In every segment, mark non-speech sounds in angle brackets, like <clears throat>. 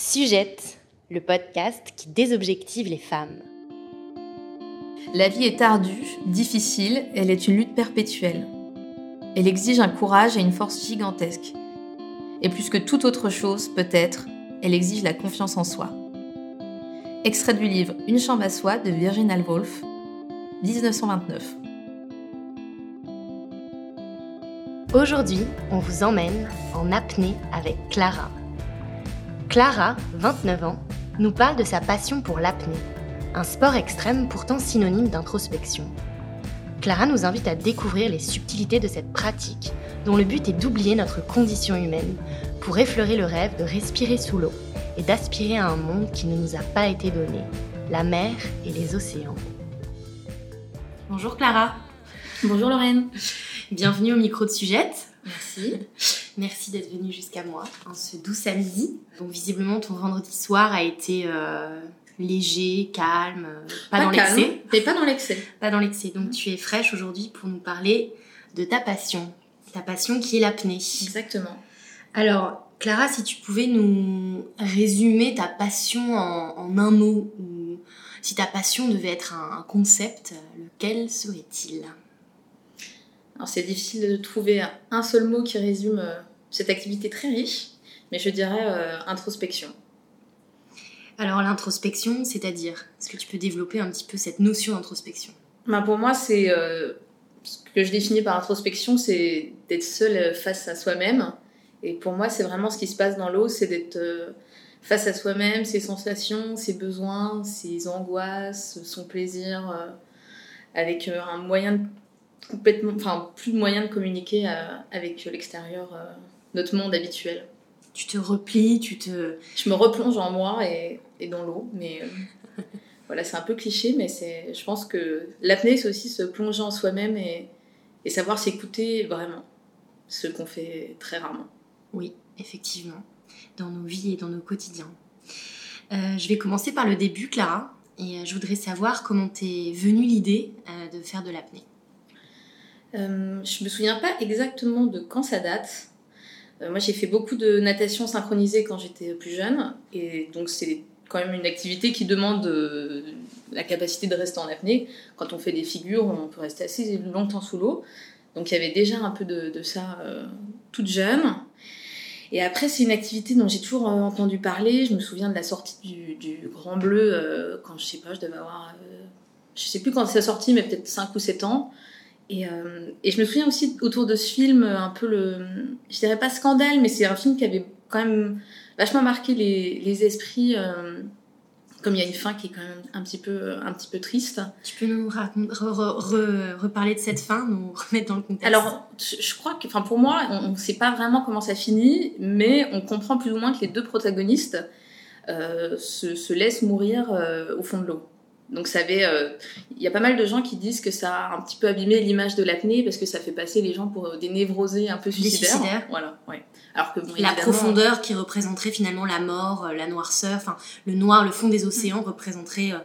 Sujette, le podcast qui désobjective les femmes. La vie est ardue, difficile, elle est une lutte perpétuelle. Elle exige un courage et une force gigantesques. Et plus que toute autre chose, peut-être, elle exige la confiance en soi. Extrait du livre Une chambre à soi de Virginia Woolf, 1929. Aujourd'hui, on vous emmène en apnée avec Clara. Clara, 29 ans, nous parle de sa passion pour l'apnée, un sport extrême pourtant synonyme d'introspection. Clara nous invite à découvrir les subtilités de cette pratique, dont le but est d'oublier notre condition humaine pour effleurer le rêve de respirer sous l'eau et d'aspirer à un monde qui ne nous a pas été donné, la mer et les océans. Bonjour Clara. Bonjour Lorraine. Bienvenue au micro de Sujette. Merci. Merci d'être venue jusqu'à moi en ce doux samedi. Donc visiblement ton vendredi soir a été euh, léger, calme, euh, pas, dans l'excès. Mais pas dans l'excès. <laughs> Pas dans l'excès. Donc tu es fraîche aujourd'hui pour nous parler de ta passion. Ta passion qui est l'apnée. Exactement. Alors Clara, si tu pouvais nous résumer ta passion en, un mot, ou si ta passion devait être un concept, lequel serait-il? Alors c'est difficile de trouver un seul mot qui résume euh, cette activité très riche, mais je dirais euh, introspection. Alors l'introspection, c'est-à-dire Est-ce que tu peux développer un petit peu cette notion d'introspection? Ben, Pour moi, c'est euh, ce que je définis par introspection, c'est d'être seul face à soi-même. Et pour moi, c'est vraiment ce qui se passe dans l'eau, c'est d'être face à soi-même, ses sensations, ses besoins, ses angoisses, son plaisir, avec un moyen de complètement, enfin, plus de moyens de communiquer euh, avec l'extérieur, euh, notre monde habituel. Tu te replies, tu te. Je me replonge en moi et, et dans l'eau, mais euh, <laughs> voilà, c'est un peu cliché, mais c'est, je pense que l'apnée, c'est aussi se plonger en soi-même et, et savoir s'écouter vraiment, ce qu'on fait très rarement. Oui, effectivement, dans nos vies et dans nos quotidiens. je vais commencer par le début, Clara, et je voudrais savoir comment t'es venue l'idée de faire de l'apnée. Euh, je me souviens pas exactement de quand ça date. Euh, moi, j'ai fait beaucoup de natation synchronisée quand j'étais plus jeune, et donc c'est quand même une activité qui demande euh, la capacité de rester en apnée. Quand on fait des figures, on peut rester assez longtemps sous l'eau. Donc il y avait déjà un peu de, ça toute jeune. Et après, c'est une activité dont j'ai toujours entendu parler. Je me souviens de la sortie du, Grand Bleu quand je sais pas, je devais avoir. je sais plus quand c'est sorti, mais peut-être 5 ou 7 ans. Et, euh, et, je me souviens aussi autour de ce film, un peu le. Je dirais pas scandale, mais c'est un film qui avait quand même vachement marqué les, les esprits. Euh, comme il y a une fin qui est quand même un petit peu, un petit peu triste. Tu peux nous reparler de cette fin, nous remettre dans le contexte? Alors, je crois que, enfin, pour moi, on ne sait pas vraiment comment ça finit, mais on comprend plus ou moins que les deux protagonistes euh, se, se, laissent mourir euh, au fond de l'eau. Donc ça avait, euh, il y a pas mal de gens qui disent que ça a un petit peu abîmé l'image de l'apnée parce que ça fait passer les gens pour des névrosés un peu suicidaires. Voilà, ouais. Alors que la profondeur qui représenterait finalement la mort, euh, la noirceur, enfin le noir, le fond des océans représenterait euh,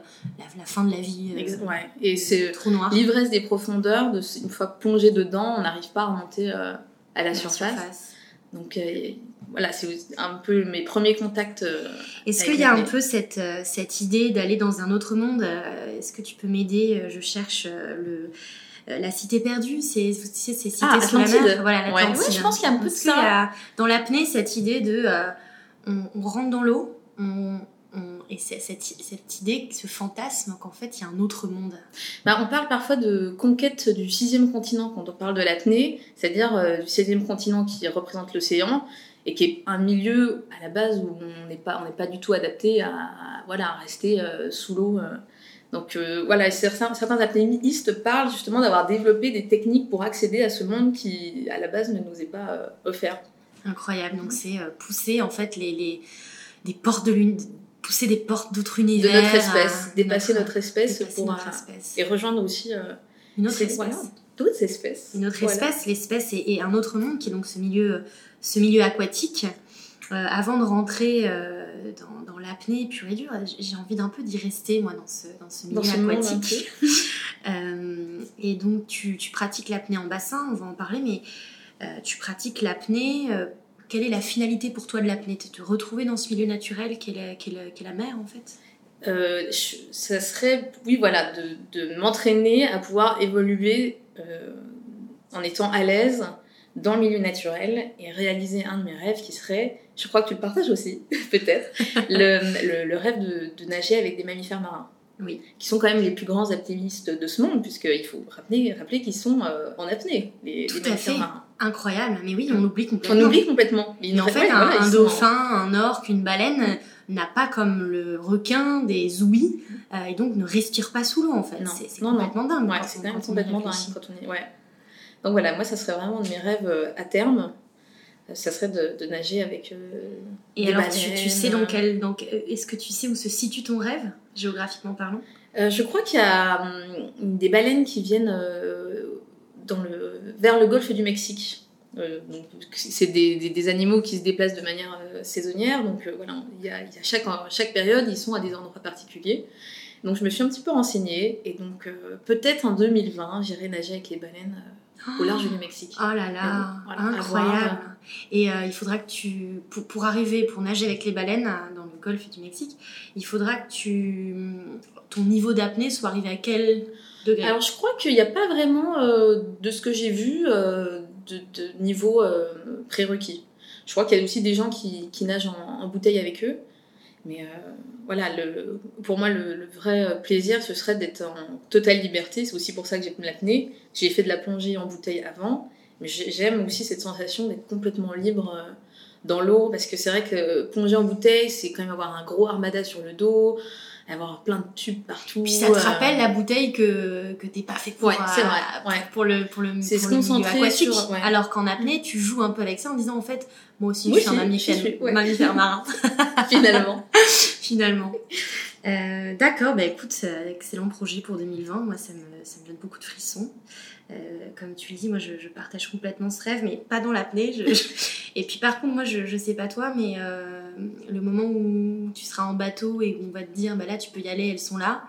la, fin de la vie. ouais. Et c'est l'ivresse des profondeurs. De, une fois plongé dedans, on n'arrive pas à remonter à la, surface. Donc voilà, c'est un peu mes premiers contacts. Euh, Est-ce qu'il y a un peu cette, euh, cette idée d'aller dans un autre monde euh, Est-ce que tu peux m'aider Je cherche le, la cité perdue, c'est ces cités ah, sous la mer. Voilà, ouais, je pense qu'il y a un peu de ça. Dans l'apnée, cette idée de on, rentre dans l'eau, on, et cette, cette, idée, ce fantasme qu'en fait il y a un autre monde? Bah, on parle parfois de conquête du sixième continent quand on parle de l'apnée, c'est-à-dire du sixième continent qui représente l'océan et qui est un milieu à la base où on n'est pas, on n'est pas du tout adapté à, voilà, à rester euh, sous l'eau. Euh. Donc euh, voilà, certains, certains apnéistes parlent justement d'avoir développé des techniques pour accéder à ce monde qui, à la base, ne nous est pas offert. Incroyable, donc c'est pousser en fait les, les des portes de l'une pousser des portes d'autres univers. De notre espèce, dépasser notre, espèce pour notre espèce. et rejoindre aussi une autre espèce. D'autres espèces. Une autre espèce, l'espèce et, un autre monde qui est donc ce milieu ce milieu aquatique. Euh, avant de rentrer euh, dans, dans l'apnée pure et dure, j'ai envie d'un peu d'y rester, moi, dans ce, dans ce milieu aquatique. <laughs> Euh, et donc, tu, tu pratiques l'apnée en bassin, on va en parler, mais tu pratiques l'apnée quelle est la finalité pour toi de l'apnée? Te retrouver dans ce milieu naturel qu'est la, la, la mer en fait? Euh, ça serait, oui, voilà, de, de m'entraîner à pouvoir évoluer en étant à l'aise dans le milieu naturel et réaliser un de mes rêves qui serait, je crois que tu le partages aussi, <laughs> peut-être, le, le, rêve de, de, nager avec des mammifères marins. Oui. Qui sont quand même les plus grands apnéistes de ce monde, puisqu'il faut rappeler, rappeler qu'ils sont euh, en apnée, les, Tout les mammifères marins. Incroyable, mais oui, on oublie complètement. On oublie complètement. Mais en fait, un, dauphin, un orque, une baleine n'a pas comme le requin des ouïes euh, et donc ne respire pas sous l'eau en fait. C'est complètement dingue. Ouais, c'est complètement dingue quand on est. Ouais. Donc voilà, moi ça serait vraiment de mes rêves euh, à terme. Euh, ça serait de, nager avec. et alors, tu, sais dans quel. Donc, est-ce que tu sais où se situe ton rêve, géographiquement parlant? Je crois qu'il y a hum, des baleines qui viennent dans le, vers le golfe du Mexique. Euh, c'est des, des, animaux qui se déplacent de manière euh, saisonnière, donc euh, voilà, il y a, y a chaque, chaque période, ils sont à des endroits particuliers. Donc je me suis un petit peu renseignée, et donc peut-être en 2020, j'irai nager avec les baleines au large du Mexique. Oh là là, incroyable. Et il faudra que tu, pour, pour, arriver, pour nager avec les baleines dans le golfe du Mexique, il faudra que tu, ton niveau d'apnée soit arrivé à quel degré? Alors je crois qu'il n'y a pas vraiment, de ce que j'ai vu, de, niveau euh, prérequis. Je crois qu'il y a aussi des gens qui, qui nagent en, bouteille avec eux. Mais euh, voilà, le, pour moi, le, vrai plaisir, ce serait d'être en totale liberté. C'est aussi pour ça que j'ai l'apnée. J'ai fait de la plongée en bouteille avant. Mais j'aime aussi cette sensation d'être complètement libre euh, dans l'eau. Parce que c'est vrai que plonger en bouteille, c'est quand même avoir un gros armada sur le dos avoir plein de tubes partout. Puis ça te rappelle la bouteille que, que t'es pas fait pour, ouais, c'est vrai, ouais. pour le pour le c'est se concentrer sur ouais. alors qu'en apnée tu joues un peu avec ça en disant en fait moi aussi je suis un mammifère, mammifère marin <laughs> finalement <laughs> finalement euh, d'accord bah écoute excellent projet pour 2020 moi ça me ça me donne beaucoup de frissons euh, comme tu le dis, moi je, partage complètement ce rêve, mais pas dans l'apnée. <laughs> et puis par contre, moi je, je sais pas toi, mais euh, le moment où tu seras en bateau et où on va te dire, bah là tu peux y aller, elles sont là.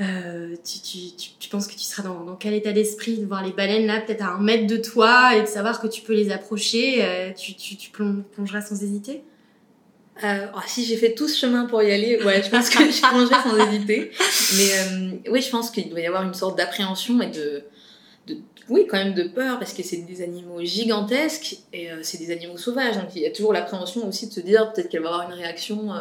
Euh, tu, penses que tu seras dans, dans quel état d'esprit de voir les baleines là, peut-être à un mètre de toi et de savoir que tu peux les approcher Tu, tu, plongeras sans hésiter? Euh, oh, si j'ai fait tout ce chemin pour y aller, ouais, je pense que <laughs> je plongerai sans hésiter. Mais oui, je pense qu'il doit y avoir une sorte d'appréhension et de, oui, quand même de peur, parce que c'est des animaux gigantesques et euh, c'est des animaux sauvages. Donc il y a toujours l'appréhension aussi de se dire peut-être qu'elle va avoir une réaction euh,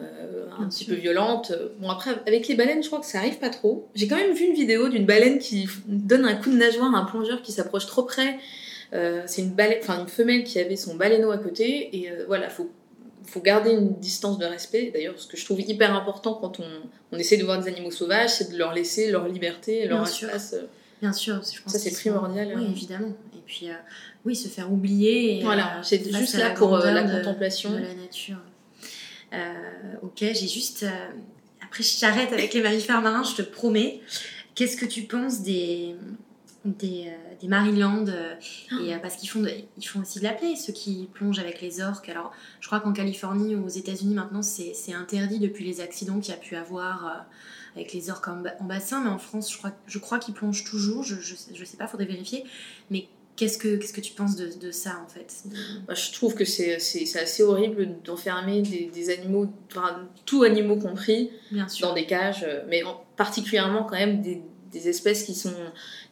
euh, un petit peu violente. Bon, après, avec les baleines, je crois que ça arrive pas trop. J'ai quand même vu une vidéo d'une baleine qui donne un coup de nageoire à un plongeur qui s'approche trop près. c'est une, baleine, enfin, une femelle qui avait son baleineau à côté et voilà, faut faut garder une distance de respect. D'ailleurs, ce que je trouve hyper important quand on, on essaie de voir des animaux sauvages, c'est de leur laisser leur liberté, leur espace. Bien sûr, je pense ça c'est primordial. Oui, évidemment. Et puis, euh, oui, se faire oublier. voilà, c'est euh, juste là pour euh, la contemplation de la nature. ok, j'ai juste. Après, je t'arrête avec les mammifères marins, je te promets. Qu'est-ce que tu penses des des, des Mariland et parce qu'ils font ils font aussi de la plaie ceux qui plongent avec les orques alors je crois qu'en Californie ou aux États-Unis maintenant c'est interdit depuis les accidents qu'il y a pu avoir avec les orques en, bassin, mais en France, je crois, je crois qu'ils plongent toujours. Je, je, sais pas, faudrait vérifier. Mais qu'est-ce que, qu'est-ce que tu penses de, de ça, en fait? Bah, Je trouve que c'est, assez horrible d'enfermer des, des, animaux, enfin, tous animaux compris, dans des cages, mais particulièrement quand même des, des, espèces qui sont,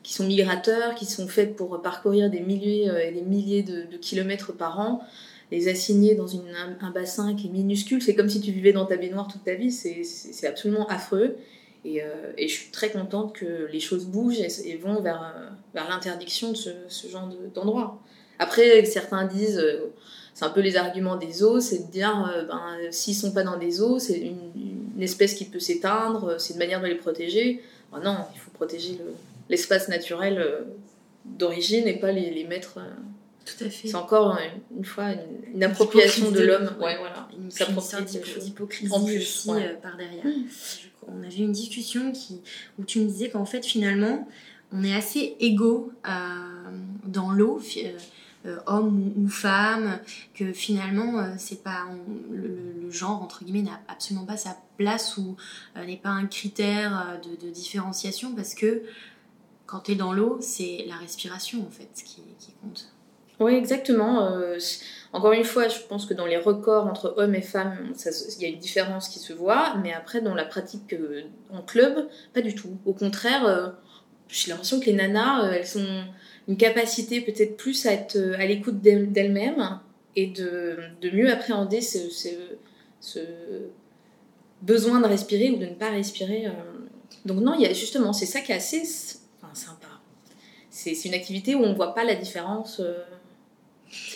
qui sont migrateurs, qui sont faites pour parcourir des milliers et des milliers de, kilomètres par an les assigner dans une, un, bassin qui est minuscule, c'est comme si tu vivais dans ta baignoire toute ta vie, c'est absolument affreux. Et, euh, et, je suis très contente que les choses bougent et, vont vers, euh, vers l'interdiction de ce, genre d'endroit. Après, certains disent, euh, c'est un peu les arguments des eaux, c'est de dire, ben, s'ils sont pas dans des eaux, c'est une, espèce qui peut s'éteindre, c'est une manière de les protéger. Non, il faut protéger l'espace naturel d'origine et pas les, les mettre tout à fait. C'est encore une, fois une, appropriation de, l'homme. Ouais, voilà. Une, sorte d'hypocrisie aussi euh, par derrière. Mmh. On avait une discussion qui, où tu me disais qu'en fait, finalement, on est assez égaux euh, dans l'eau, euh, euh, homme ou, femme, que finalement, c'est pas le, genre, entre guillemets, n'a absolument pas sa place ou n'est pas un critère de, de différenciation parce que quand tu es dans l'eau, c'est la respiration en fait qui, compte. Oui, exactement. Euh, encore une fois, je pense que dans les records entre hommes et femmes, il y a une différence qui se voit, mais après, dans la pratique euh, en club, pas du tout. Au contraire, euh, j'ai l'impression que les nanas, elles ont une capacité peut-être plus à être à l'écoute d'elles-mêmes et de, de, mieux appréhender ce, ce, besoin de respirer ou de ne pas respirer. Donc non, il y a justement, c'est ça qui est assez sympa. C'est une activité où on ne voit pas la différence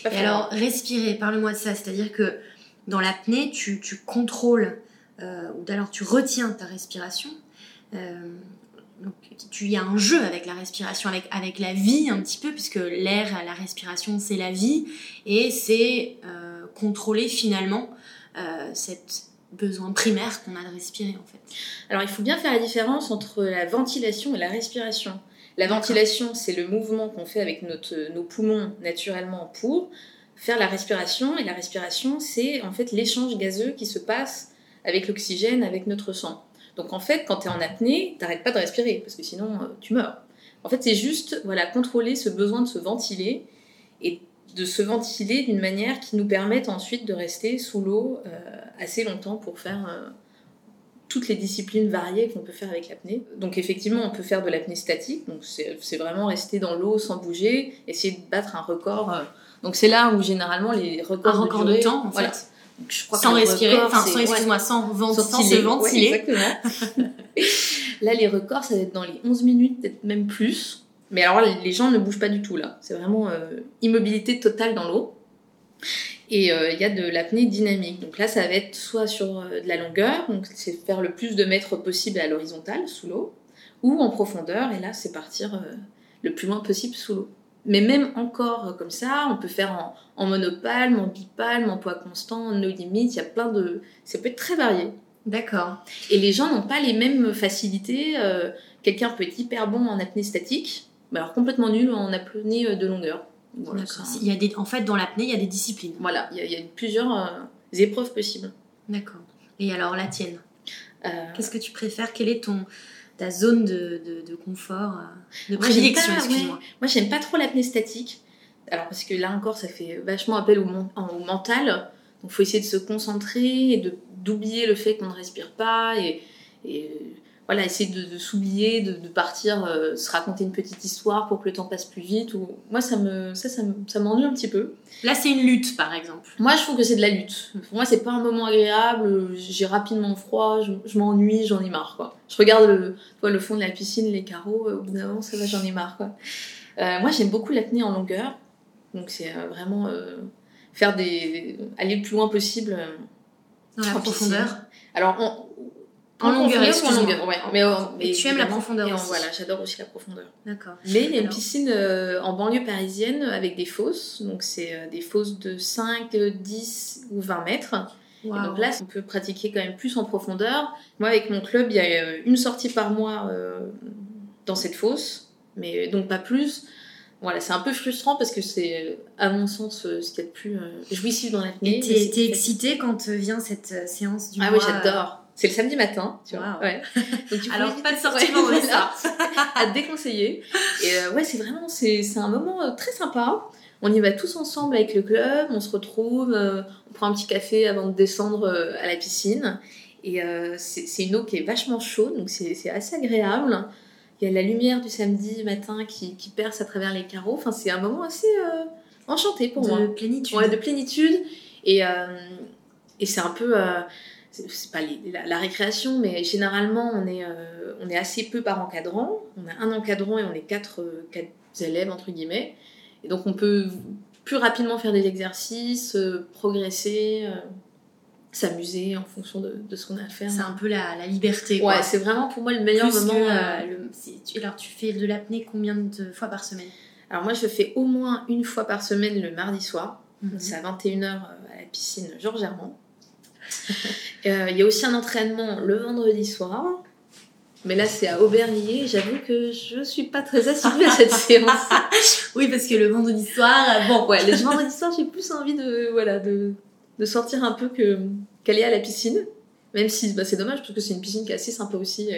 et alors, respirer, parle-moi de ça. C'est-à-dire que dans l'apnée, tu, tu contrôles, euh, ou alors tu retiens ta respiration. Euh, donc, tu y a un jeu avec la respiration, avec, avec la vie un petit peu, puisque l'air, la respiration, c'est la vie, et c'est euh, contrôler finalement euh, cet besoin primaire qu'on a de respirer en fait. Alors il faut bien faire la différence entre la ventilation et la respiration. La ventilation, c'est le mouvement qu'on fait avec notre, nos poumons naturellement pour faire la respiration. Et la respiration, c'est en fait l'échange gazeux qui se passe avec l'oxygène, avec notre sang. Donc en fait, quand tu es en apnée, t'arrêtes pas de respirer parce que sinon euh, tu meurs. En fait, c'est juste voilà contrôler ce besoin de se ventiler et de se ventiler d'une manière qui nous permette ensuite de rester sous l'eau euh, assez longtemps pour faire euh, toutes les disciplines variées qu'on peut faire avec l'apnée. Donc effectivement, on peut faire de l'apnée statique, donc c'est vraiment rester dans l'eau sans bouger, essayer de battre un record. Donc c'est là où généralement les records un record de, temps, en fait. Je crois sans respirer, enfin sans, excuse-moi, sans, sans, se ventiler. exactement. <laughs> là, les records, ça va être dans les 11 minutes, peut-être même plus. Mais alors, les gens ne bougent pas du tout là. C'est vraiment euh, immobilité totale dans l'eau. Et euh, il y a de l'apnée dynamique. Donc là, ça va être soit sur euh, de la longueur, donc c'est faire le plus de mètres possible à l'horizontale, sous l'eau, ou en profondeur, et là, c'est partir le plus loin possible sous l'eau. Mais même encore comme ça, on peut faire en, en monopalme, en bipalme, en poids constant, en no limite, il y a plein de... Ça peut être très varié. D'accord. Et les gens n'ont pas les mêmes facilités. Quelqu'un peut être hyper bon en apnée statique, mais alors complètement nul en apnée de longueur. Il y a des, en fait, dans l'apnée, il y a des disciplines. Voilà, il y a, plusieurs euh, épreuves possibles. D'accord. Et alors, la tienne? Euh, Qu'est-ce que tu préfères? Quelle est ton, ta zone de, de, confort, euh, de prédilection Moi, Moi, j'aime pas trop l'apnée statique. Alors, parce que là encore, ça fait vachement appel au, au mental. Donc, il faut essayer de se concentrer et d'oublier le fait qu'on ne respire pas. Et, et voilà, essayer de, s'oublier, de, partir, euh, se raconter une petite histoire pour que le temps passe plus vite. Ou... Moi, ça me, ça, ça, m'ennuie un petit peu. Là, c'est une lutte, par exemple. Moi, je trouve que c'est de la lutte. Pour moi, c'est pas un moment agréable. J'ai rapidement froid, je, m'ennuie, j'en ai marre. Quoi. Je regarde le, le fond de la piscine, les carreaux. Au bout d'un moment, ça va, j'en ai marre. Quoi. Euh, moi, j'aime beaucoup l'apnée en longueur. Donc, c'est euh, vraiment faire des, aller le plus loin possible. Dans la profondeur. Alors, on, en, longueur, en longueur, ouais. Mais, mais, tu aimes la profondeur aussi. Voilà, j'adore aussi la profondeur. D'accord. Mais il y a une piscine euh, en banlieue parisienne avec des fosses. Donc, c'est euh, des fosses de 5, 10 ou 20 mètres. Et donc là, on peut pratiquer quand même plus en profondeur. Moi, avec mon club, il y a euh, une sortie par mois dans cette fosse, mais donc pas plus. Voilà, c'est un peu frustrant parce que c'est, à mon sens, ce qu'il y a de plus jouissif dans l'apnée. Et t'es, excitée quand vient cette séance du ah mois Ah oui, j'adore c'est le samedi matin, tu vois. Ouais. Donc, Alors, pas de sortie vendredi <laughs> ça. à déconseiller. Et euh, ouais, c'est vraiment, c'est, un moment euh, très sympa. On y va tous ensemble avec le club, on se retrouve, euh, on prend un petit café avant de descendre à la piscine. Et c'est, une eau qui est vachement chaude, donc c'est, assez agréable. Il y a la lumière du samedi matin qui, qui perce à travers les carreaux. Enfin, c'est un moment assez enchanté pour moi. De plénitude. Ouais, de plénitude. Et, et c'est un peu c'est pas la, récréation, mais généralement on est, euh, on est assez peu par encadrant. On a un encadrant et on est quatre, euh, quatre élèves entre guillemets. Et donc on peut plus rapidement faire des exercices, euh, progresser, s'amuser en fonction de, de ce qu'on a à faire. C'est un peu la, la liberté. Ouais, c'est vraiment pour moi le meilleur moment. alors tu fais de l'apnée combien de fois par semaine? Alors moi je fais au moins une fois par semaine le mardi soir. Mhm. C'est à 21h à la piscine Georges Hermand. <laughs> Euh, il y a aussi un entraînement le vendredi soir. Mais là, c'est à Aubervilliers. J'avoue que je suis pas très assidue à cette séance. <laughs> oui, parce que le vendredi soir, euh, bon, le vendredi soir, j'ai plus envie de, voilà, de, de sortir un peu que qu'aller à la piscine. Même si bah, c'est dommage, parce que c'est une piscine qui est assez sympa aussi.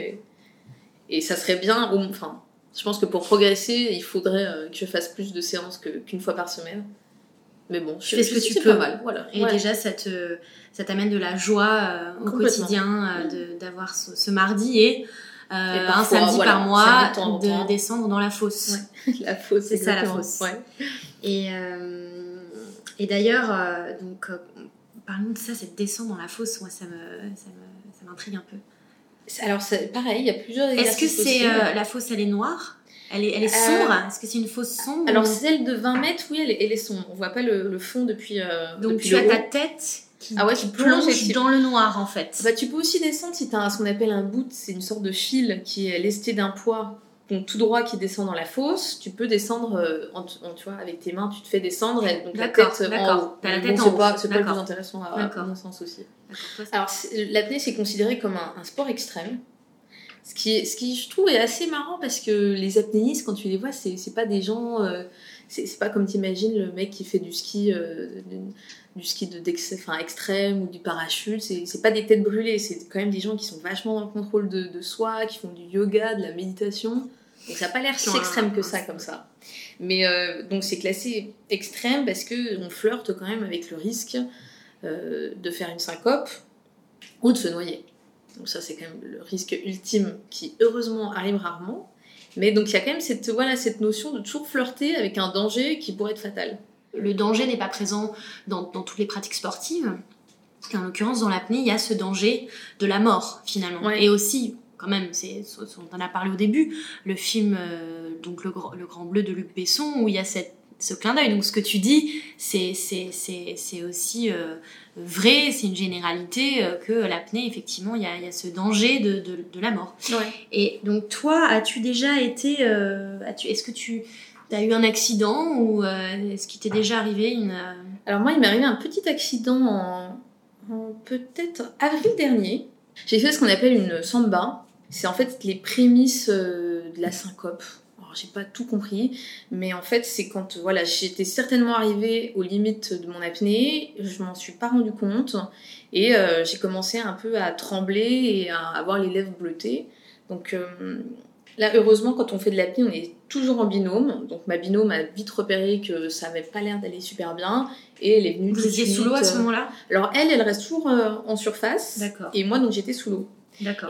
Et, ça serait bien, enfin, Je pense que pour progresser, il faudrait euh, que je fasse plus de séances qu'une fois par semaine. Mais bon, je fais ce que tu peux. Pas mal, voilà. Et déjà, ça te, ça t'amène de la joie euh, au quotidien euh, d'avoir ce, mardi et, un samedi par mois de descendre dans la fosse. <laughs> la fosse, c'est ça la fosse. Et, et d'ailleurs, donc, parlons de ça, cette descente dans la fosse, moi, ça me, ça m'intrigue un peu. Alors, pareil, il y a plusieurs Est-ce que c'est euh, la fosse, elle est noire? Elle est, elle est euh, sombre Est-ce que c'est une fosse sombre Alors, celle de 20 mètres, oui, elle est, elle est sombre. On voit pas le, fond depuis. Euh, Donc, tu as ta tête qui, ah ouais, qui plonge dans le noir, en fait. Bah, tu peux aussi descendre si tu as ce qu'on appelle un boot, c'est une sorte de fil qui est lesté d'un poids donc tout droit qui descend dans la fosse, tu peux descendre tu vois, avec tes mains, tu te fais descendre et donc la tête en haut. la tête c'est pas, le plus intéressant à, mon sens aussi. Alors l'apnée c'est considéré comme un, sport extrême. Ce qui, ce qui, je trouve, est assez marrant parce que les apnéistes, quand tu les vois, c'est, c'est pas des gens. Euh, c'est, pas comme t'imagines le mec qui fait du ski, euh, du, ski de, enfin, extrême ou du parachute. C'est, c'est pas des têtes brûlées, c'est quand même des gens qui sont vachement dans le contrôle de, de soi, qui font du yoga, de la méditation. Donc ça n'a pas l'air si extrême que ça, comme ça. Mais euh, donc c'est classé extrême parce que on flirte quand même avec le risque de faire une syncope ou de se noyer. Donc ça, c'est quand même le risque ultime qui, heureusement, arrive rarement. Mais donc il y a quand même cette, voilà, cette notion de toujours flirter avec un danger qui pourrait être fatal. Le danger n'est pas présent dans, dans, toutes les pratiques sportives. En l'occurrence, dans l'apnée, il y a ce danger de la mort, finalement. Et aussi, quand même, c'est, on en a parlé au début, le film euh, donc le, le, Grand Bleu de Luc Besson, où il y a cette ce clin d'œil. Donc ce que tu dis, c'est, aussi euh, vrai, c'est une généralité euh, que l'apnée, effectivement, il y a, y a, ce danger de, de, la mort. Et donc toi, as-tu déjà été... Euh, est-ce que tu as eu un accident ou est-ce qu'il t'est déjà arrivé une... Alors moi, il m'est arrivé un petit accident en, en peut-être avril dernier. J'ai fait ce qu'on appelle une samba. C'est en fait les prémices de la syncope j'ai pas tout compris, mais en fait, c'est quand voilà, j'étais certainement arrivée aux limites de mon apnée, je m'en suis pas rendu compte, et euh, j'ai commencé un peu à trembler et à avoir les lèvres bleutées. Donc euh, là, heureusement, quand on fait de l'apnée, on est toujours en binôme. Donc ma binôme a vite repéré que ça avait pas l'air d'aller super bien, et elle est venue. Vous étiez sous l'eau à ce moment-là? Alors elle, elle reste toujours euh, en surface. D'accord. Et moi, donc j'étais sous l'eau.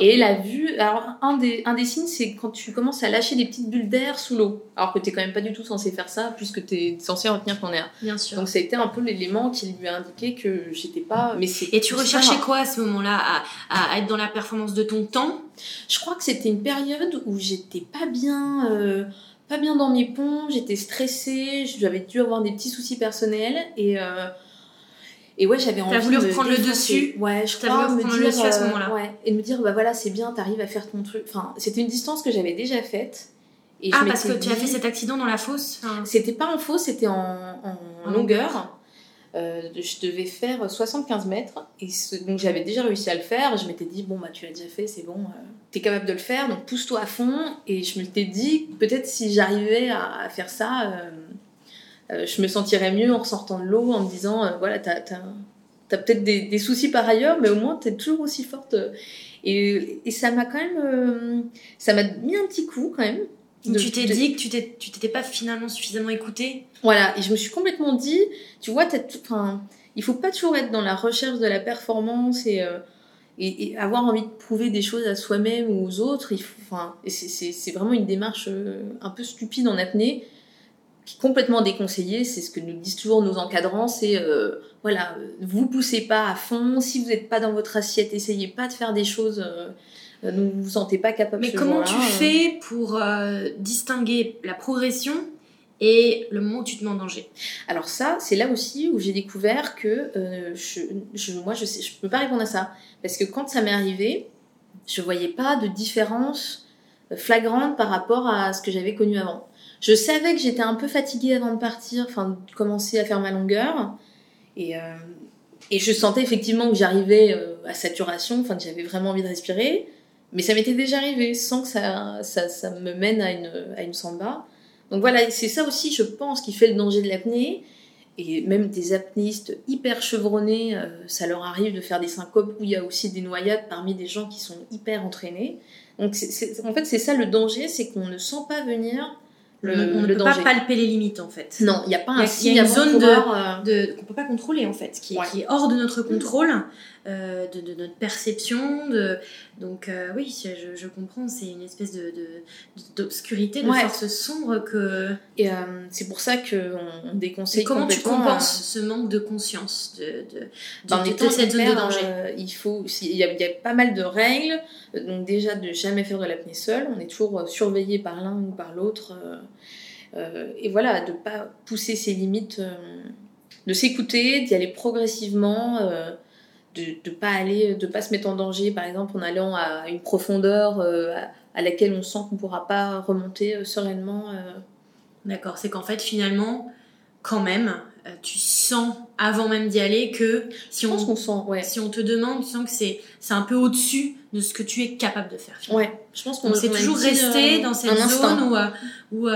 Et la vue, alors un des, un des signes, c'est quand tu commences à lâcher des petites bulles d'air sous l'eau. Alors que tu quand même pas du tout censé faire ça, puisque tu es censé retenir ton air. Bien sûr. Donc ça a été un peu l'élément qui lui a indiqué que j'étais pas. Mais Et tu recherchais quoi à ce moment-là à, à, être dans la performance de ton temps? Je crois que c'était une période où j'étais pas bien. Euh, pas bien dans mes ponts, j'étais stressée, j'avais dû avoir des petits soucis personnels et euh, et ouais, j'avais envie. T'as voulu reprendre le dessus Ouais, je crois. voulu reprendre le dessus à ce moment-là. Ouais, et me dire, bah voilà, c'est bien, t'arrives à faire ton truc. Enfin, c'était une distance que j'avais déjà faite. Et ah, parce que tu as fait cet accident dans la fosse C'était pas en fosse, c'était en, en, longueur. Euh, je devais faire 75 mètres. Et donc j'avais déjà réussi à le faire. Je m'étais dit, bon, bah tu l'as déjà fait, c'est bon, euh, t'es capable de le faire, donc pousse-toi à fond. Et je me m'étais dit, peut-être si j'arrivais à, faire ça. Euh, euh, je me sentirais mieux en ressortant de l'eau, en me disant, euh, voilà, t'as as, peut-être des, soucis par ailleurs, mais au moins t'es toujours aussi forte. Et, et ça m'a quand même, euh, ça m'a mis un petit coup quand même. tu t'es dit que tu t'étais pas finalement suffisamment écoutée? Voilà, et je me suis complètement dit, tu vois, enfin, il faut pas toujours être dans la recherche de la performance et, et, avoir envie de prouver des choses à soi-même ou aux autres. Enfin, c'est vraiment une démarche un peu stupide en apnée qui est complètement déconseillé, c'est ce que nous disent toujours nos encadrants, c'est euh, voilà, vous poussez pas à fond, si vous n'êtes pas dans votre assiette, essayez pas de faire des choses euh, euh dont vous vous sentez pas capable. Mais comment tu euh. fais pour distinguer la progression et le moment où tu te mets en danger? Alors ça, c'est là aussi où j'ai découvert que je, je, moi, je sais, je peux pas répondre à ça parce que quand ça m'est arrivé, je voyais pas de différence flagrante par rapport à ce que j'avais connu avant. Je savais que j'étais un peu fatiguée avant de partir, enfin de commencer à faire ma longueur. Et, euh, et je sentais effectivement que j'arrivais euh, à saturation, enfin que j'avais vraiment envie de respirer. Mais ça m'était déjà arrivé sans que ça, ça, ça, me mène à une, à une samba. Donc voilà, c'est ça aussi, je pense, qui fait le danger de l'apnée. et même des apnéistes hyper chevronnés, euh, ça leur arrive de faire des syncopes où il y a aussi des noyades parmi des gens qui sont hyper entraînés. Donc en fait, c'est ça le danger, c'est qu'on ne sent pas venir le, on ne peut pas palper les limites en fait. Non, il n'y a pas un signe. Il y a une zone de, euh, de qu'on peut pas contrôler en fait, qui, qui est hors de notre contrôle. Euh, de, de, notre perception. De... Donc euh, oui, je, je comprends, c'est une espèce de, d'obscurité, de, force sombre que... Et euh, c'est pour ça qu'on déconseille comment tu compenses ce manque de conscience de, de, cette zone de danger? Il faut, il y, a, il y, a, pas mal de règles, donc déjà de jamais faire de l'apnée seule, on est toujours surveillé par l'un ou par l'autre. et voilà, de pas pousser ses limites, de s'écouter, d'y aller progressivement de ne pas aller, de pas se mettre en danger, par exemple en allant à une profondeur euh, à, laquelle on sent qu'on ne pourra pas remonter euh, sereinement. Euh. D'accord, c'est qu'en fait finalement, quand même, tu sens avant même d'y aller que si on, sent, si on te demande, tu sens que c'est c'est un peu au-dessus de ce que tu es capable de faire. Ouais, je pense qu'on c'est toujours resté dans cette zone où, où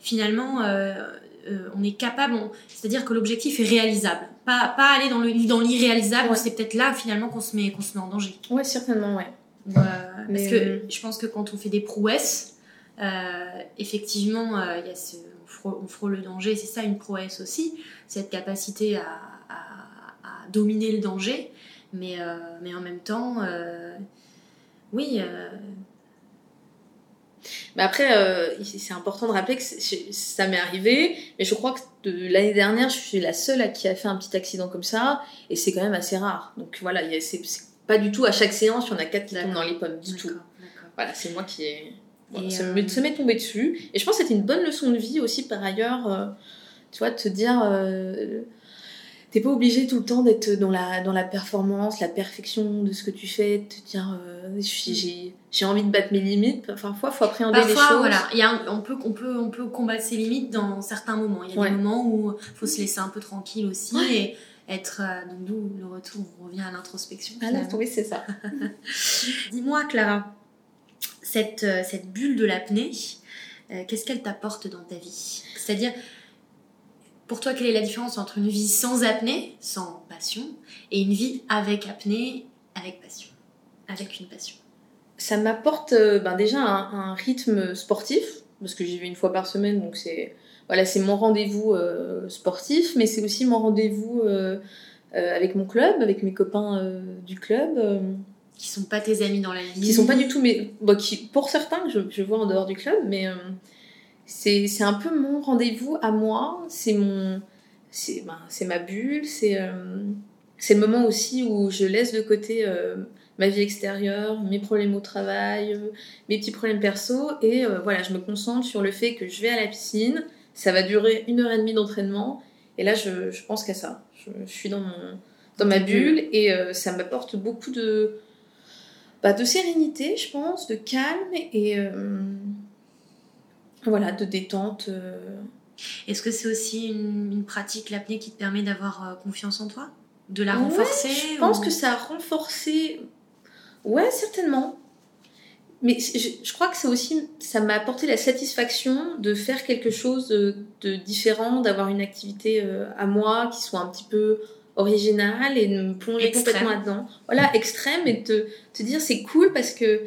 finalement on est capable, c'est-à-dire que l'objectif est réalisable pas, aller dans l'irréalisable, c'est peut-être là finalement qu'on se, met, qu'on se met en danger. Ouais, certainement, ouais. parce que euh, je pense que quand on fait des prouesses, euh, effectivement, euh, y a ce, on, frôle, le danger, c'est ça une prouesse aussi, cette capacité à, à, dominer le danger, mais, mais en même temps, oui, mais après, euh, c'est important de rappeler que ça m'est arrivé, mais je crois que l'année dernière, je suis la seule qui a fait un petit accident comme ça, et c'est quand même assez rare. Donc voilà, c'est pas du tout à chaque séance, il y en a quatre qui tombent dans les pommes, du tout. Voilà, c'est moi qui ai. ça euh, m'est tombé dessus. Et je pense que c'était une bonne leçon de vie aussi, par ailleurs, euh, tu vois, de te dire t'es pas obligé tout le temps d'être dans la, dans la performance, la perfection de ce que tu fais, de te dire euh, j'ai, j'ai envie de battre mes limites. Parfois, il faut appréhender les choses. Voilà, y a on, peut, on, peut, on peut combattre ses limites dans certains moments. Il y a des moments où il faut se laisser un peu tranquille aussi et être. Euh, donc, nous, le retour, on revient à l'introspection. Ah, oui, c'est ça. <laughs> Dis-moi, Clara, cette, euh, cette bulle de l'apnée, qu'est-ce qu'elle t'apporte dans ta vie? C'est-à-dire, pour toi, quelle est la différence entre une vie sans apnée, sans passion, et une vie avec apnée, avec passion, avec une passion? Ça m'apporte euh, ben déjà un, rythme sportif, parce que j'y vais une fois par semaine, donc c'est voilà, c'est mon rendez-vous euh, sportif, mais c'est aussi mon rendez-vous euh, avec mon club, avec mes copains du club. qui sont pas tes amis dans la vie. Qui sont pas du tout, mais qui, pour certains, je, je vois en dehors du club, mais c'est un peu mon rendez-vous à moi, c'est mon c'est ben, ma bulle, euh, c'est le moment aussi où je laisse de côté euh, ma vie extérieure, mes problèmes au travail, euh, mes petits problèmes perso, et voilà, je me concentre sur le fait que je vais à la piscine, ça va durer une heure et demie d'entraînement, et là je, je pense qu'à ça. Je, suis dans, mon, dans ma bulle, et ça m'apporte beaucoup de, bah, de sérénité, je pense, de calme, et voilà, de détente. Euh. Est-ce que c'est aussi une, pratique, l'apnée, qui te permet d'avoir euh, confiance en toi? De la renforcer Je pense que ça a renforcé. Ouais, certainement. Mais je, crois que c'est aussi, ça m'a apporté la satisfaction de faire quelque chose de, différent, d'avoir une activité euh, à moi qui soit un petit peu originale et de me plonger complètement là-dedans. Voilà, extrême et de te, dire c'est cool parce que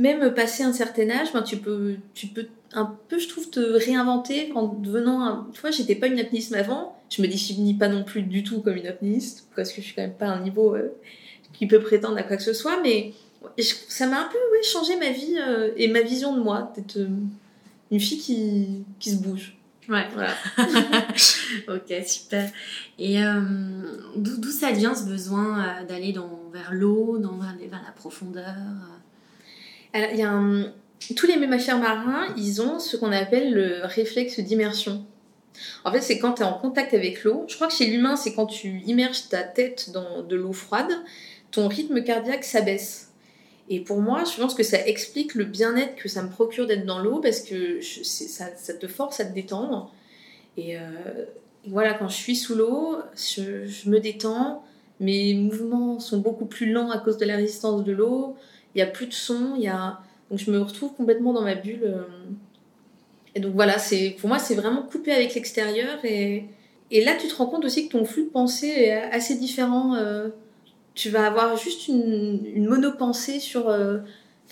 même passé un certain âge, ben, tu peux, tu peux un peu, je trouve, te réinventer en devenant un... Tu vois, j'étais pas une apnéiste avant, je me définis pas non plus du tout comme une apnéiste, parce que je suis quand même pas à un niveau euh, qui peut prétendre à quoi que ce soit, mais ça m'a un peu ouais, changé ma vie euh, et ma vision de moi, d'être euh, une fille qui, qui se bouge. Ouais. Voilà. <laughs> ok, super. Et d'où ça vient ce besoin d'aller vers l'eau, vers, vers la profondeur Alors, tous les mammifères marins, ils ont ce qu'on appelle le réflexe d'immersion. En fait, c'est quand tu es en contact avec l'eau. Je crois que chez l'humain, c'est quand tu immerges ta tête dans de l'eau froide, ton rythme cardiaque s'abaisse. Et pour moi, je pense que ça explique le bien-être que ça me procure d'être dans l'eau parce que ça, te force à te détendre. Et, euh, voilà, quand je suis sous l'eau, je, me détends. Mes mouvements sont beaucoup plus lents à cause de la résistance de l'eau. Il n'y a plus de son, il y a donc je me retrouve complètement dans ma bulle. Euh. Et donc voilà, c'est pour moi c'est vraiment coupé avec l'extérieur et, Et là, tu te rends compte aussi que ton flux de pensée est assez différent. euh, tu vas avoir juste une, une monopensée sur. euh,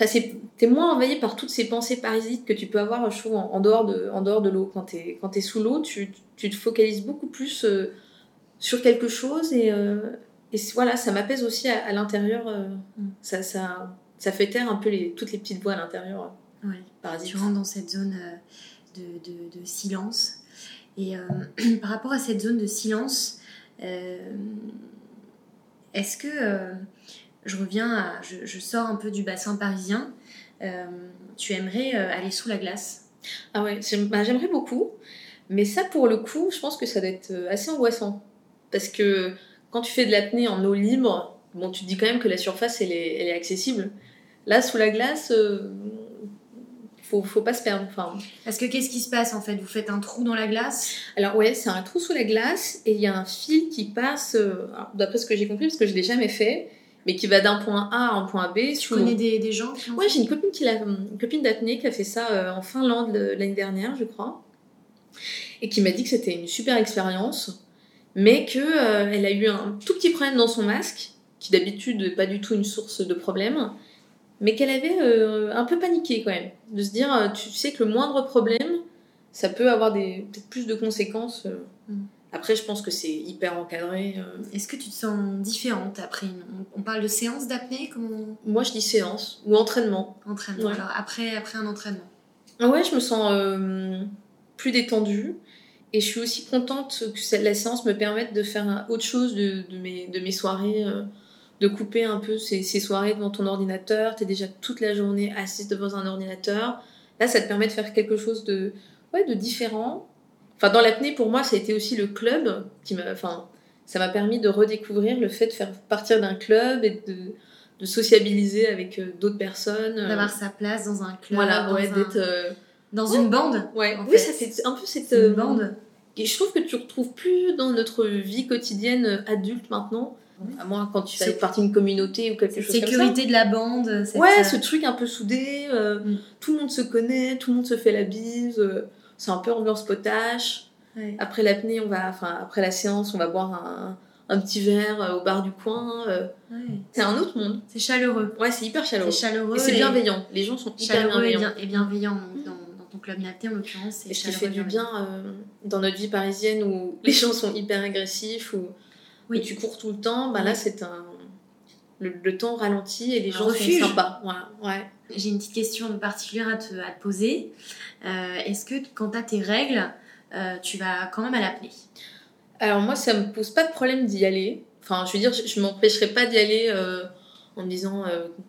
Enfin, t'es moins envahi par toutes ces pensées parasites que tu peux avoir, je trouve, en, dehors de, de l'eau. Quand t'es, t'es sous l'eau, tu, tu te focalises beaucoup plus euh, sur quelque chose et, et voilà, ça m'apaise aussi à, l'intérieur. ça, ça fait taire un peu les, toutes les petites voix à l'intérieur euh. Tu rentres dans cette zone euh, de, de- de silence. Et euh, <clears throat> par rapport à cette zone de silence, euh, est-ce que euh, je reviens à. Je, je sors un peu du bassin parisien. tu aimerais aller sous la glace? Ah ouais, bah, j'aimerais beaucoup. Mais ça, pour le coup, je pense que ça doit être assez angoissant. Parce que quand tu fais de l'apnée en eau libre, bon, tu te dis quand même que la surface, elle est, elle est accessible. Là, sous la glace, euh, faut, faut pas se perdre. Enfin, Parce que qu'est-ce qui se passe en fait? Vous faites un trou dans la glace? Alors ouais, c'est un trou sous la glace et il y a un fil qui passe, euh, d'après ce que j'ai compris, parce que je l'ai jamais fait, mais qui va d'un point A à un point B. Tu connais des, des gens qui l'ont Ouais, j'ai une copine qui l'a, une copine d'apnée qui a fait ça euh, en Finlande l'année dernière, je crois, et qui m'a dit que c'était une super expérience, mais que euh, elle a eu un tout petit problème dans son masque, qui d'habitude n'est pas du tout une source de problème, mais qu'elle avait euh, un peu paniqué quand même, de se dire, euh, tu sais que le moindre problème, ça peut avoir des peut-être plus de conséquences. euh. Mm. Après, je pense que c'est hyper encadré. Est-ce que tu te sens différente après une... On on parle de séance d'apnée Comment Moi, je dis séance ou entraînement. Entraînement. Ouais. Alors après, après un entraînement. Ah Ouais, je me sens euh, plus détendue. Et je suis aussi contente que la séance me permette de faire autre chose de, de mes, de mes soirées, euh, de couper un peu ces, ces soirées devant ton ordinateur. Tu es déjà toute la journée assise devant un ordinateur. Là, ça te permet de faire quelque chose de, ouais, de différent. Enfin, dans l'apnée, pour moi, ça a été aussi le club qui m'a. Enfin, ça m'a permis de redécouvrir le fait de faire partir d'un club et de, de sociabiliser avec euh, d'autres personnes. D'avoir sa place dans un club, Voilà, ouais, un- d'être. euh, dans une bande. Ouais, en oui, fait. ça fait un peu cette une euh, bande. Et je trouve que tu retrouves plus dans notre vie quotidienne euh, adulte maintenant. À moins quand tu fais partie d'une communauté ou quelque chose comme ça. sécurité de la bande. cette, Ouais, euh, ce truc un peu soudé, euh, Mm. tout le monde se connaît, tout le monde se fait la bise, euh, c'est un peu ambiance potache. ouais. Après l'apnée, on va, enfin après la séance, on va boire un, un petit verre au bar du coin. Ouais. C'est un autre monde. C'est chaleureux. Ouais, c'est hyper chaleureux. C'est chaleureux. Et c'est bienveillant. Les gens sont hyper Chaleureux et, bienveillants. bien- et bienveillant. Donc, dans, dans ton club d'apnée, en l'occurrence, Et ce qui fait du bien euh, dans notre vie parisienne où les gens sont hyper agressifs, où, Oui. tu cours tout le temps, bah là c'est un. Le, le temps ralentit et les Un gens refuge. sont sympas. Voilà, ouais. J'ai une petite question particulière à te, à te poser. Euh, Est-ce que quand tu as tes règles, euh, tu vas quand même à l'apnée Alors moi ça me pose pas de problème d'y aller. Enfin, je veux dire, je, je m'empêcherai pas d'y aller euh, en me disant.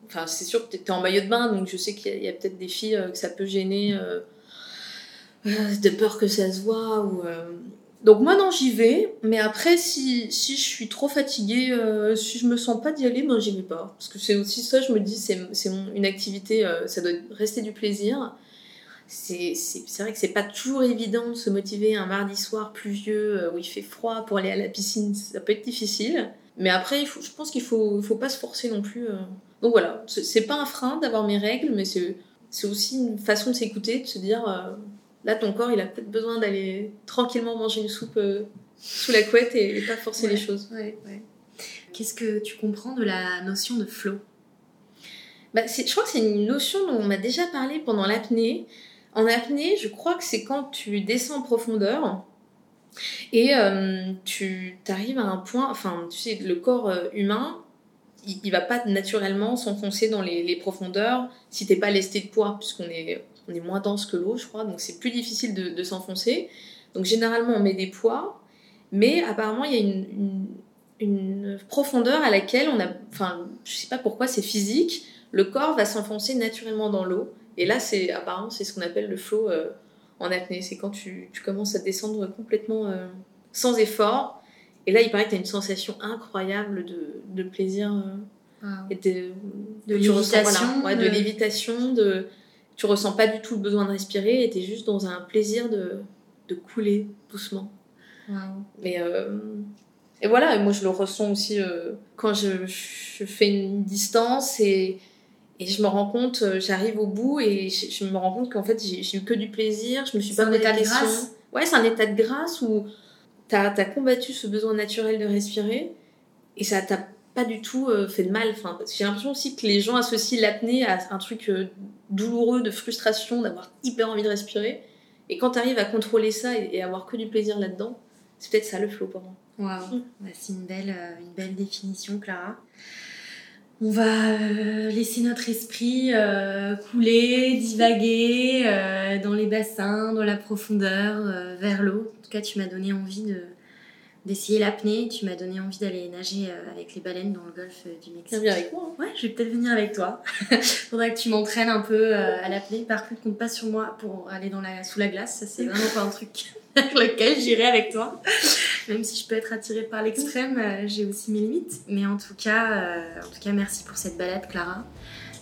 Enfin, c'est sûr que t'es en maillot de bain, donc je sais qu'il y a, peut-être des filles que ça peut gêner, de peur que ça se voit. Ou, Donc moi non, j'y vais. Mais après, si, si je suis trop fatiguée, euh, si je me sens pas d'y aller, ben j'y vais pas. Parce que c'est aussi ça, je me dis, c'est une activité, euh, ça doit rester du plaisir. C'est vrai que c'est pas toujours évident de se motiver un mardi soir pluvieux euh, où il fait froid pour aller à la piscine, ça peut être difficile. Mais après, il faut, je pense qu'il faut, faut pas se forcer non plus. Donc voilà, c'est pas un frein d'avoir mes règles, mais c'est aussi une façon de s'écouter, de se dire là ton corps il a peut-être besoin d'aller tranquillement manger une soupe euh, sous la couette et, et pas forcer Ouais. les choses. Qu'est-ce que tu comprends de la notion de flow? Bah, je crois que c'est une notion dont on m'a déjà parlé pendant l'apnée. En apnée, je crois que c'est quand tu descends en profondeur et euh, tu arrives à un point, enfin, tu sais, le corps euh, humain, il, il va pas naturellement s'enfoncer dans les, les profondeurs si t'es pas lesté de poids, puisqu'on est, on est moins dense que l'eau, je crois, donc c'est plus difficile de, de s'enfoncer. Donc généralement, on met des poids, mais apparemment, il y a une, une, une profondeur à laquelle on a, enfin, je sais pas pourquoi, c'est physique, le corps va s'enfoncer naturellement dans l'eau. Et là, c'est apparemment, c'est ce qu'on appelle le flow euh, en apnée. C'est quand tu, tu commences à descendre complètement euh, sans effort. Et là, il paraît que tu as une sensation incroyable de, de plaisir. euh, et de, De tu ressens, lévitation, voilà, ouais, de de- lévitation. De, tu ressens pas du tout le besoin de respirer et tu es juste dans un plaisir de, de couler doucement. Mais euh, et voilà, et moi je le ressens aussi euh, quand je, je fais une distance et, et je me rends compte, euh, j'arrive au bout et je, je me rends compte qu'en fait j'ai eu que du plaisir, je me suis pas un état de grâce Ouais, c'est un état de grâce où t'as as combattu ce besoin naturel de respirer et ça t'a pas du tout euh, fait de mal. Enfin, j'ai l'impression aussi que les gens associent l'apnée à un truc euh, douloureux, de frustration, d'avoir hyper envie de respirer. Et quand tu arrives à contrôler ça et, avoir que du plaisir là-dedans, c'est peut-être ça le flow pour moi. Waouh, mm. bah, c'est une belle, euh, une belle définition, Clara. On va laisser notre esprit couler, divaguer dans les bassins, dans la profondeur, vers l'eau. En tout cas, tu m'as donné envie de, d'essayer l'apnée. Tu m'as donné envie d'aller nager euh, avec les baleines dans le golfe euh, du Mexique. Viens avec moi. Hein. Ouais, je vais peut-être venir avec toi. <laughs> Faudra que tu m'entraînes un peu euh, à l'apnée. Par contre, compte pas sur moi pour aller dans la, sous la glace. Ça, c'est vraiment pas un truc <laughs> avec lequel j'irai avec toi. Même si je peux être attirée par l'extrême, j'ai aussi mes limites. Mais en tout cas, en tout cas, merci pour cette balade, Clara,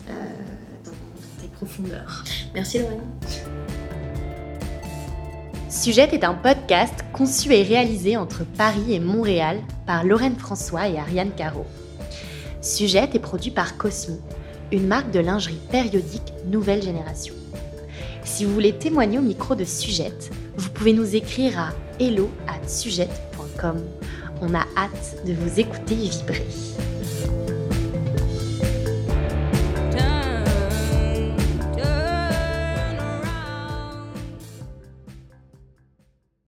dans, dans tes profondeurs. Merci, Lorraine. Sujet est un podcast conçu et réalisé entre Paris et Montréal par Lorraine François et Ariane Caro. Sujet est produit par Cosmo, une marque de lingerie périodique nouvelle génération. Si vous voulez témoigner au micro de Sujette, vous pouvez nous écrire à hello@sujette.com. On a hâte de vous écouter vibrer.